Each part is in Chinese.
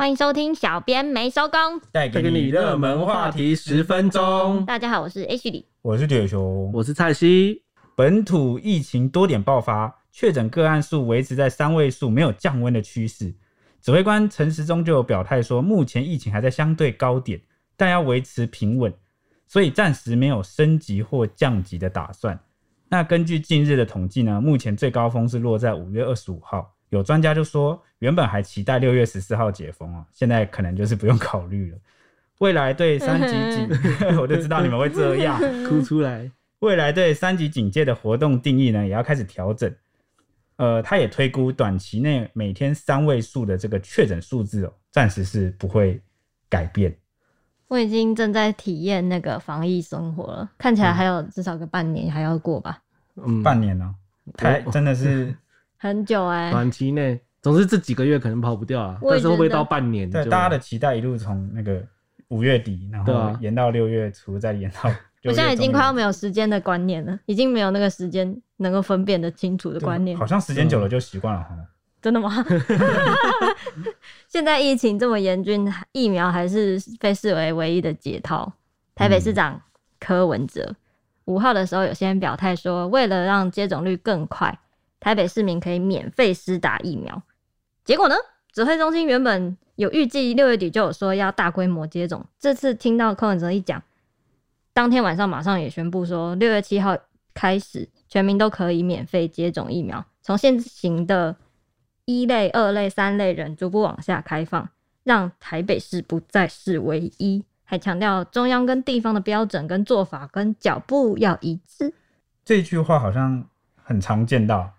欢迎收听，小编没收工，带给你热门话题十分钟。大家好，我是 H 李，我是铁熊，我是蔡西。本土疫情多点爆发，确诊个案数维持在三位数，没有降温的趋势。指挥官陈时中就有表态说，目前疫情还在相对高点，但要维持平稳，所以暂时没有升级或降级的打算。那根据近日的统计呢，目前最高峰是落在五月二十五号。有专家就说，原本还期待六月十四号解封哦，现在可能就是不用考虑了。未来对三级警 我就知道你们会这样 哭出来。未来对三级警戒的活动定义呢，也要开始调整。呃，他也推估短期内每天三位数的这个确诊数字哦，暂时是不会改变。我已经正在体验那个防疫生活了，看起来还有至少个半年还要过吧？嗯，半年呢，太真的是。很久哎、欸，短期内总之这几个月可能跑不掉啊，但是会不会到半年？对，大家的期待一路从那个五月底，然后延到六月初，再延到。我现在已经快要没有时间的观念了，已经没有那个时间能够分辨得清楚的观念。好像时间久了就习惯了哈。真的吗？现在疫情这么严峻，疫苗还是被视为唯一的解套。台北市长柯文哲五号的时候有先表态说，为了让接种率更快。台北市民可以免费施打疫苗，结果呢？指挥中心原本有预计六月底就有说要大规模接种，这次听到柯文哲一讲，当天晚上马上也宣布说，六月七号开始全民都可以免费接种疫苗，从现行的一类、二类、三类人逐步往下开放，让台北市不再是唯一，还强调中央跟地方的标准跟做法跟脚步要一致。这句话好像很常见到。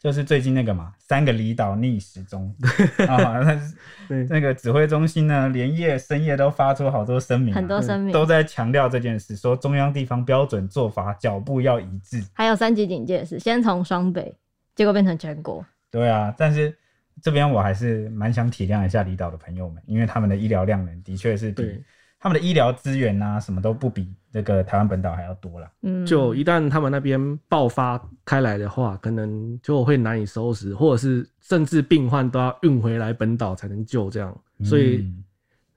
就是最近那个嘛，三个离岛逆时钟 啊，那那个指挥中心呢，连夜深夜都发出好多声明，很多声明都在强调这件事，说中央地方标准做法脚步要一致。还有三级警戒是先从双北，结果变成全国。对啊，但是这边我还是蛮想体谅一下离岛的朋友们，因为他们的医疗量能的确是比。他们的医疗资源啊，什么都不比这个台湾本岛还要多了。嗯，就一旦他们那边爆发开来的话，可能就会难以收拾，或者是甚至病患都要运回来本岛才能救这样。所以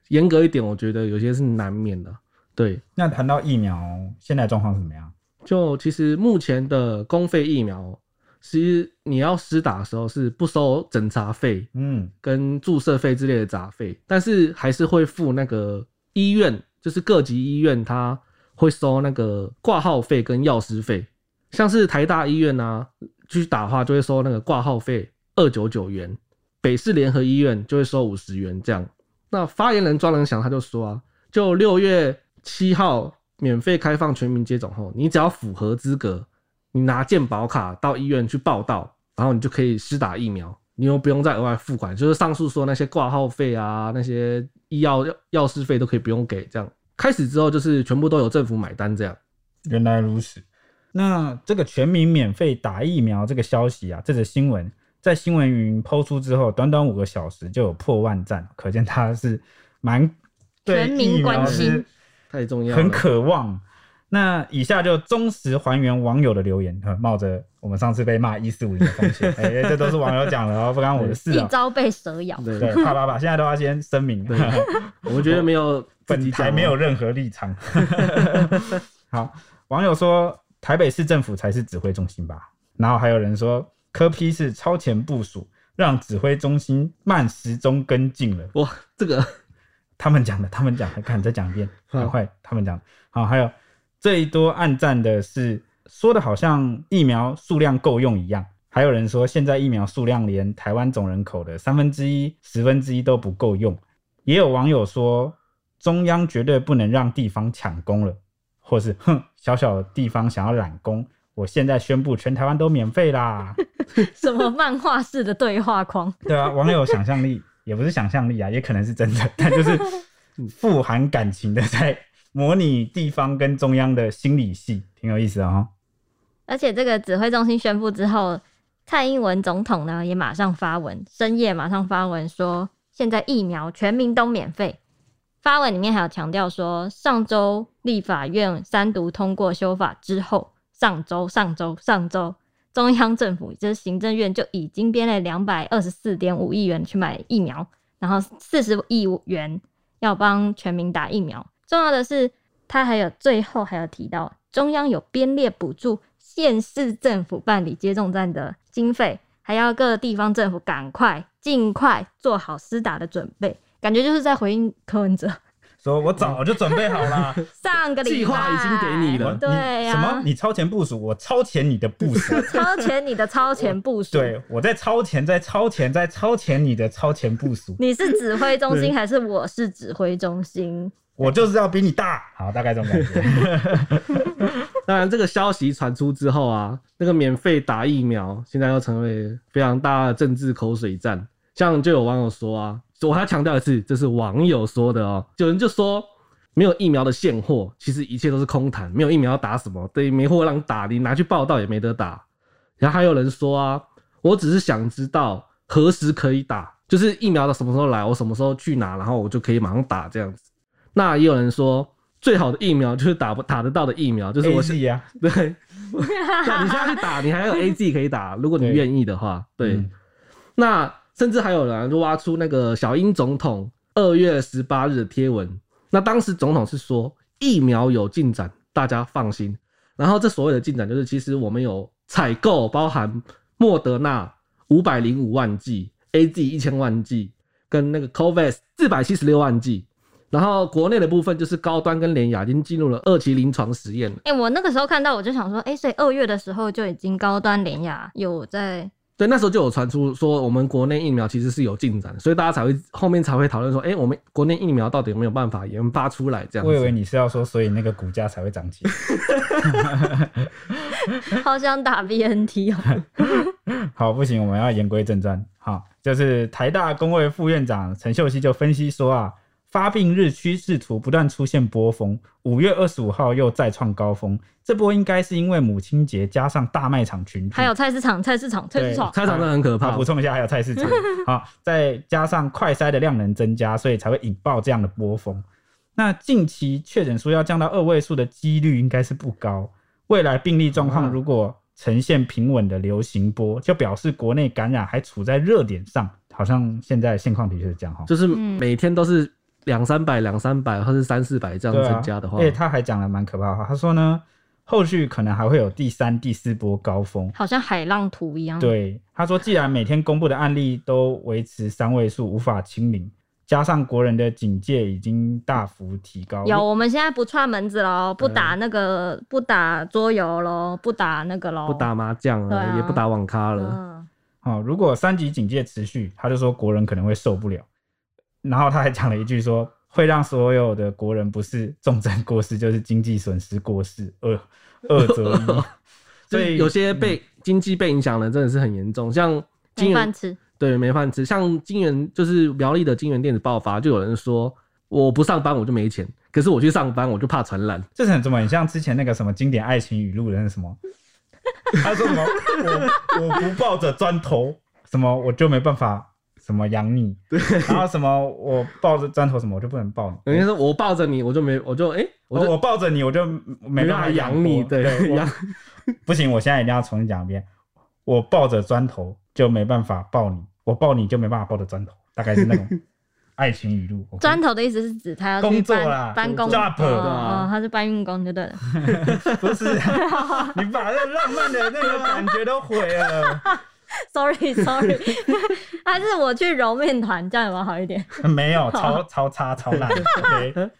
严格一点，我觉得有些是难免的。对，那谈到疫苗，现在状况是怎么样？就其实目前的公费疫苗，其实你要施打的时候是不收诊查费，嗯，跟注射费之类的杂费，但是还是会付那个。医院就是各级医院，他会收那个挂号费跟药师费。像是台大医院啊，去打的话就会收那个挂号费二九九元。北市联合医院就会收五十元这样。那发言人庄人祥他就说啊，就六月七号免费开放全民接种后，你只要符合资格，你拿健保卡到医院去报到，然后你就可以施打疫苗。你又不用再额外付款，就是上述说那些挂号费啊，那些医药药药师费都可以不用给。这样开始之后，就是全部都由政府买单。这样，原来如此。那这个全民免费打疫苗这个消息啊，这则新闻在新闻云抛出之后，短短五个小时就有破万赞，可见它是蛮全民关心太重要，很渴望。那以下就忠实还原网友的留言，冒着我们上次被骂一四五零的风险，哎、欸，这都是网友讲的哦，不关我的事。一朝被蛇咬，对对，啪啪啪，现在都要先声明，我们觉得没有本台没有任何立场。好，网友说台北市政府才是指挥中心吧？然后还有人说科批是超前部署，让指挥中心慢时钟跟进了。哇，这个他们讲的，他们讲的，看再讲一遍，很快他们讲。好，还有。最多暗赞的是说的好像疫苗数量够用一样，还有人说现在疫苗数量连台湾总人口的三分之一、十分之一都不够用。也有网友说中央绝对不能让地方抢功了，或是哼，小小的地方想要揽功，我现在宣布全台湾都免费啦！什么漫画式的对话框？对啊，网友想象力也不是想象力啊，也可能是真的，但就是富含感情的在。模拟地方跟中央的心理戏，挺有意思的哦。而且这个指挥中心宣布之后，蔡英文总统呢也马上发文，深夜马上发文说，现在疫苗全民都免费。发文里面还有强调说，上周立法院三读通过修法之后，上周、上周、上周，中央政府就是行政院就已经编了两百二十四点五亿元去买疫苗。然后四十亿元要帮全民打疫苗。重要的是，他还有最后还有提到，中央有编列补助县市政府办理接种站的经费，还要各地方政府赶快尽快做好施打的准备。感觉就是在回应柯文哲。说我早就准备好了，上个礼拜计划已经给你了，对呀、啊，什么？你超前部署，我超前你的部署，超前你的超前部署，对，我在超前，在超前，在超前你的超前部署。你是指挥中心还是我是指挥中心？我就是要比你大，好，大概这种感觉。当然，这个消息传出之后啊，那个免费打疫苗现在又成为非常大的政治口水战，像就有网友说啊。我还要强调一次，这是网友说的哦、有人就说没有疫苗的现货，其实一切都是空谈。没有疫苗要打什么？对，没货让打，你拿去报道也没得打。然后还有人说啊，我只是想知道何时可以打，就是疫苗的什么时候来，我什么时候去拿，然后我就可以马上打这样子。那也有人说，最好的疫苗就是打不打得到的疫苗，就是我 AZ 啊，对，那，你现在去打，你还有 AZ 可以打，如果你愿意的话，对，那。甚至还有人就挖出那个小英总统二月十八日的贴文，那当时总统是说疫苗有进展，大家放心。然后这所谓的进展就是，其实我们有采购，包含莫德纳五百零五万剂，AZ 一千万剂，跟那个 COVAX 四百七十六万剂。然后国内的部分就是高端跟联雅已经进入了二期临床实验了。哎、欸，我那个时候看到我就想说，哎、欸，所以二月的时候就已经高端联雅有在。对，那时候就有传出说，我们国内疫苗其实是有进展，所以大家才会后面才会讨论说，哎、欸，我们国内疫苗到底有没有办法研发出来？这样子。我以为你是要说，所以那个股价才会涨起来。好想打 BNT 哦。好，不行，我们要言归正传。好，就是台大工卫副院长陈秀熙就分析说啊。发病日趋势图不断出现波峰，五月二十五号又再创高峰。这波应该是因为母亲节加上大卖场群聚，还有菜市场，菜市场，菜市场，菜市场真的很可怕。补充一下，还有菜市场。好，再加上快筛的量能增加，所以才会引爆这样的波峰。那近期确诊数要降到二位数的几率应该是不高。未来病例状况如果呈现平稳的流行波，就表示国内感染还处在热点上。好像现在现况的确是这样哈，就是每天都是。两三百、两三百，或是三四百这样增加的话，而且、啊、他还讲了蛮可怕的话。他说呢，后续可能还会有第三、第四波高峰，好像海浪图一样。对，他说，既然每天公布的案例都维持三位数，无法清零，加上国人的警戒已经大幅提高，有，我们现在不串门子喽，不打那个，不打桌游喽，不打那个喽，不打麻将了，啊、也不打网咖了。嗯，好，如果三级警戒持续，他就说国人可能会受不了。然后他还讲了一句说，会让所有的国人不是重症过世，就是经济损失过世，二二则一。所以有些被、嗯、经济被影响的真的是很严重，像金元对没饭吃，像金元就是苗栗的金元电子爆发，就有人说我不上班我就没钱，可是我去上班我就怕传染，这是很怎么很像之前那个什么经典爱情语录的那什么，他说什么我我不抱着砖头什么我就没办法。什么养你？对，然后什么我抱着砖头什么我就不能抱你。等于说我抱着你，我就没，我就哎、欸，我就我抱着你，我就没办法养你。对，养 不行，我现在一定要重新讲一遍。我抱着砖头就没办法抱你，我抱你就没办法抱着砖头，大概是那种 爱情语录。砖头的意思是指他要工作啦，搬工。job 哦，他是搬运工就对了。不是，你把那浪漫的那个感觉都毁了。Sorry，Sorry，sorry 还 是我去揉面团，这样有没有好一点？没有，超超差，超烂。Okay、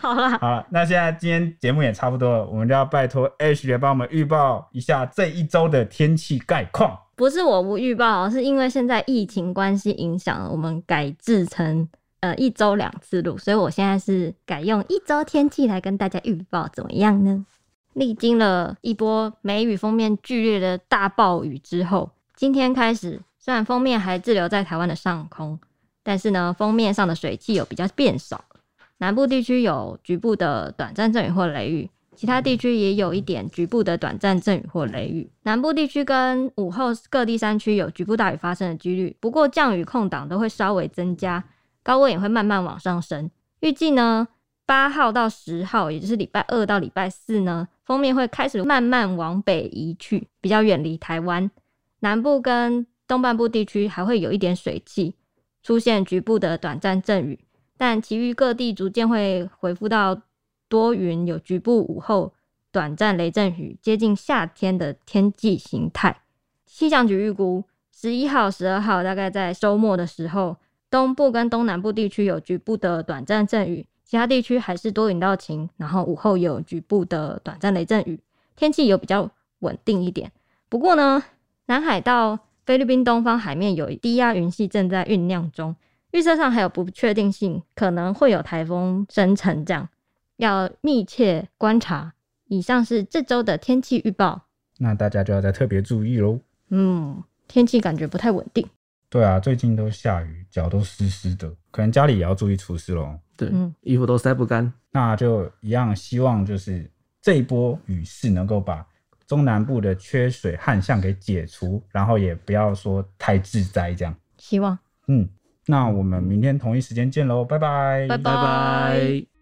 好了，好了，那现在今天节目也差不多了，我们就要拜托 Ash 来帮我们预报一下这一周的天气概况。不是我不预报，是因为现在疫情关系影响了，我们改制成呃一周两次录，所以我现在是改用一周天气来跟大家预报，怎么样呢？历经了一波梅雨封面剧烈的大暴雨之后。今天开始，虽然封面还滞留在台湾的上空，但是呢，封面上的水汽有比较变少。南部地区有局部的短暂阵雨或雷雨，其他地区也有一点局部的短暂阵雨或雷雨。南部地区跟午后各地山区有局部大雨发生的几率，不过降雨空档都会稍微增加，高温也会慢慢往上升。预计呢，八号到十号，也就是礼拜二到礼拜四呢，封面会开始慢慢往北移去，比较远离台湾。南部跟东半部地区还会有一点水汽，出现局部的短暂阵雨，但其余各地逐渐会恢复到多云，有局部午后短暂雷阵雨，接近夏天的天气形态。气象局预估，十一号、十二号大概在周末的时候，东部跟东南部地区有局部的短暂阵雨，其他地区还是多云到晴，然后午后有局部的短暂雷阵雨，天气有比较稳定一点。不过呢，南海到菲律宾东方海面有低压云系正在酝酿中，预测上还有不确定性，可能会有台风生成，这样要密切观察。以上是这周的天气预报，那大家就要再特别注意喽。嗯，天气感觉不太稳定。对啊，最近都下雨，脚都湿湿的，可能家里也要注意除湿喽。对，嗯，衣服都晒不干。那就一样，希望就是这一波雨势能够把中南部的缺水旱象给解除，然后也不要说太致灾这样。希望。嗯，那我们明天同一时间见喽，拜拜，拜拜。拜拜。